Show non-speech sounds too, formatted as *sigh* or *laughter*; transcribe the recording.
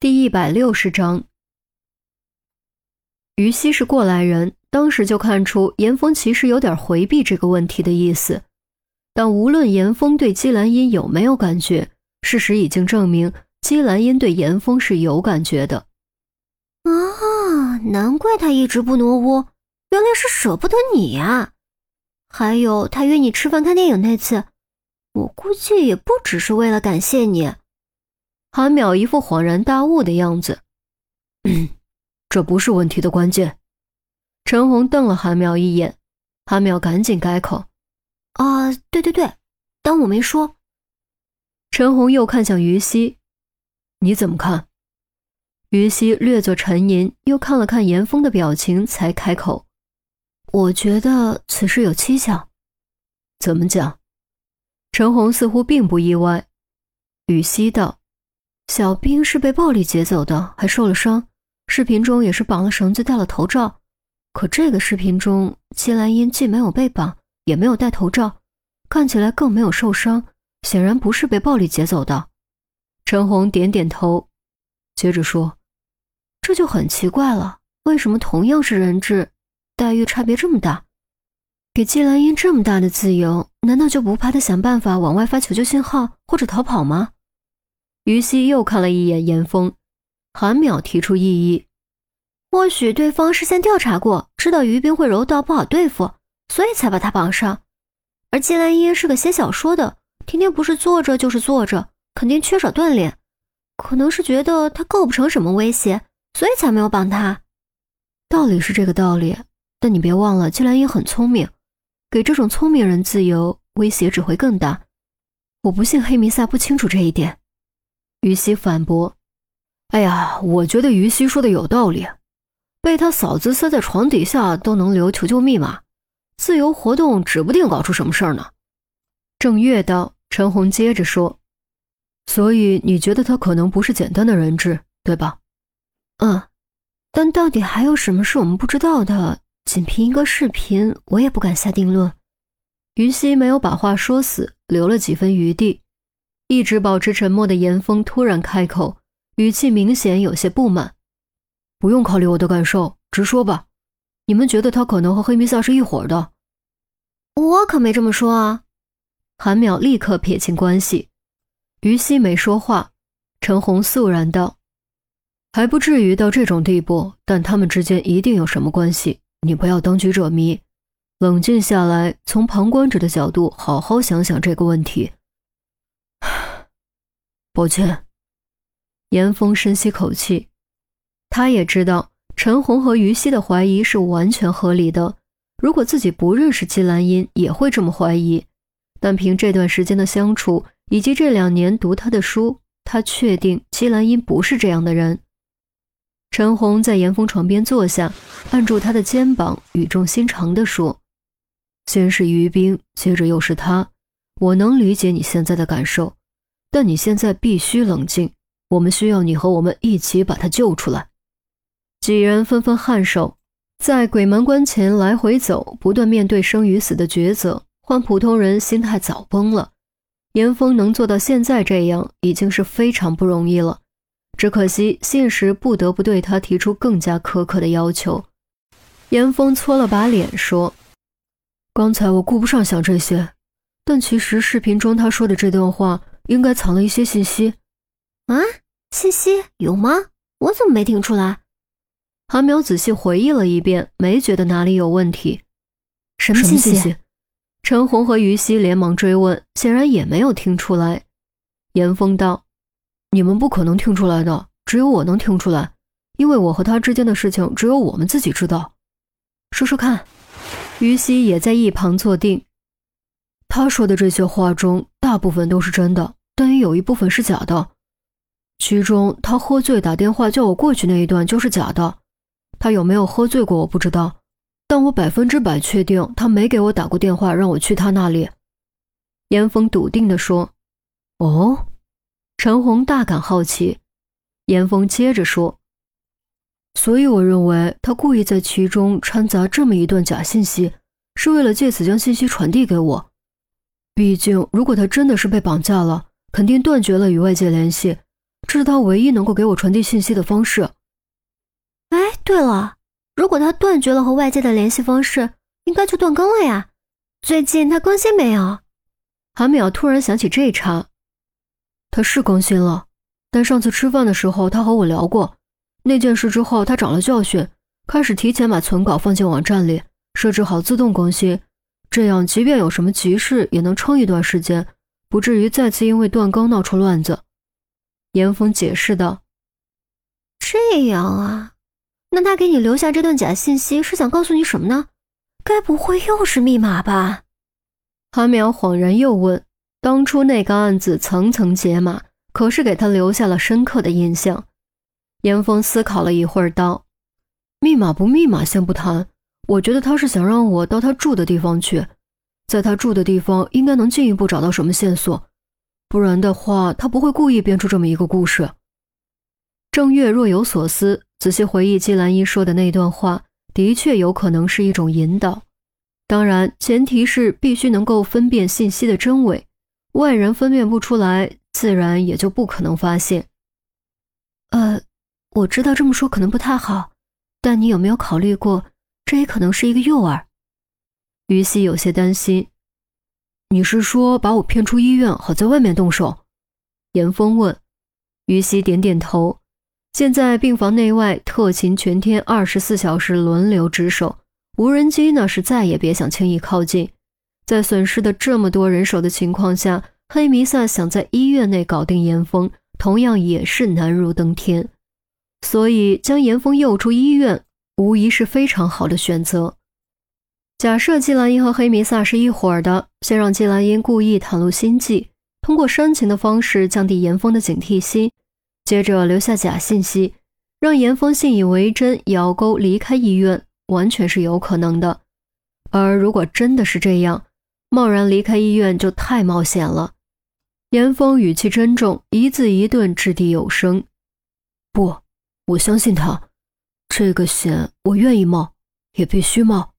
第一百六十章，于西是过来人，当时就看出严峰其实有点回避这个问题的意思。但无论严峰对姬兰英有没有感觉，事实已经证明姬兰英对严峰是有感觉的。啊，难怪他一直不挪窝，原来是舍不得你呀！还有他约你吃饭看电影那次，我估计也不只是为了感谢你。韩淼一副恍然大悟的样子，嗯 *clears throat* 这不是问题的关键。陈红瞪了韩淼一眼，韩淼赶紧改口：“啊，对对对，当我没说。”陈红又看向于西：“你怎么看？”于西略作沉吟，又看了看严峰的表情，才开口：“我觉得此事有蹊跷。”怎么讲？陈红似乎并不意外。于西道。小兵是被暴力劫走的，还受了伤。视频中也是绑了绳子戴了头罩，可这个视频中，季兰英既没有被绑，也没有戴头罩，看起来更没有受伤，显然不是被暴力劫走的。陈红点点头，接着说：“这就很奇怪了，为什么同样是人质，待遇差别这么大？给季兰英这么大的自由，难道就不怕他想办法往外发求救信号或者逃跑吗？”于西又看了一眼严峰，韩淼提出异议：“或许对方事先调查过，知道于冰会柔道不好对付，所以才把他绑上。而季兰英是个写小说的，天天不是坐着就是坐着，肯定缺少锻炼，可能是觉得他构不成什么威胁，所以才没有绑他。道理是这个道理，但你别忘了，季兰英很聪明，给这种聪明人自由，威胁只会更大。我不信黑弥撒不清楚这一点。”于西反驳：“哎呀，我觉得于西说的有道理。被他嫂子塞在床底下都能留求救密码，自由活动指不定搞出什么事儿呢。”正月道，陈红接着说：“所以你觉得他可能不是简单的人质，对吧？”“嗯，但到底还有什么是我们不知道的？仅凭一个视频，我也不敢下定论。”于西没有把话说死，留了几分余地。一直保持沉默的严峰突然开口，语气明显有些不满：“不用考虑我的感受，直说吧。你们觉得他可能和黑弥撒是一伙的？”“我可没这么说啊！”韩淼立刻撇清关系。于西没说话。陈红肃然道：“还不至于到这种地步，但他们之间一定有什么关系。你不要当局者迷，冷静下来，从旁观者的角度好好想想这个问题。”抱歉，严峰深吸口气，他也知道陈红和于西的怀疑是完全合理的。如果自己不认识季兰英，也会这么怀疑。但凭这段时间的相处，以及这两年读他的书，他确定季兰英不是这样的人。陈红在严峰床边坐下，按住他的肩膀，语重心长地说：“先是于冰，接着又是他，我能理解你现在的感受。”但你现在必须冷静，我们需要你和我们一起把他救出来。几人纷纷颔首，在鬼门关前来回走，不断面对生与死的抉择，换普通人心态早崩了。严峰能做到现在这样，已经是非常不容易了。只可惜现实不得不对他提出更加苛刻的要求。严峰搓了把脸说：“刚才我顾不上想这些，但其实视频中他说的这段话。”应该藏了一些信息，啊？信息有吗？我怎么没听出来？韩苗仔细回忆了一遍，没觉得哪里有问题。什么信息？陈红和于西连忙追问，显然也没有听出来。严峰道：“你们不可能听出来的，只有我能听出来，因为我和他之间的事情只有我们自己知道。说说看。”于西也在一旁坐定。他说的这些话中，大部分都是真的。但也有一部分是假的，其中他喝醉打电话叫我过去那一段就是假的。他有没有喝醉过我不知道，但我百分之百确定他没给我打过电话让我去他那里。严峰笃定地说：“哦。”陈红大感好奇。严峰接着说：“所以我认为他故意在其中掺杂这么一段假信息，是为了借此将信息传递给我。毕竟，如果他真的是被绑架了。”肯定断绝了与外界联系，这是他唯一能够给我传递信息的方式。哎，对了，如果他断绝了和外界的联系方式，应该就断更了呀。最近他更新没有？韩淼突然想起这一茬，他是更新了，但上次吃饭的时候他和我聊过那件事之后，他长了教训，开始提前把存稿放进网站里，设置好自动更新，这样即便有什么急事也能撑一段时间，不至于再次因为断更闹出乱子。严峰解释道：“这样啊，那他给你留下这段假信息是想告诉你什么呢？”该不会又是密码吧？韩淼恍然又问：“当初那个案子层层解码，可是给他留下了深刻的印象。”严峰思考了一会儿，道：“密码不密码先不谈，我觉得他是想让我到他住的地方去，在他住的地方应该能进一步找到什么线索，不然的话他不会故意编出这么一个故事。”郑月若有所思，仔细回忆季兰依说的那段话。的确有可能是一种引导，当然前提是必须能够分辨信息的真伪，外人分辨不出来，自然也就不可能发现。呃，我知道这么说可能不太好，但你有没有考虑过，这也可能是一个诱饵？于西有些担心。你是说把我骗出医院，好在外面动手？严峰问。于西点点头。现在病房内外特勤全天二十四小时轮流值守，无人机那是再也别想轻易靠近。在损失的这么多人手的情况下，黑弥撒想在医院内搞定严峰，同样也是难如登天。所以将严峰诱出医院，无疑是非常好的选择。假设季兰英和黑弥撒是一伙的，先让季兰英故意袒露心迹，通过煽情的方式降低严峰的警惕心。接着留下假信息，让严峰信以为真，咬钩离开医院，完全是有可能的。而如果真的是这样，贸然离开医院就太冒险了。严峰语气珍重，一字一顿，掷地有声：“不，我相信他，这个险我愿意冒，也必须冒。”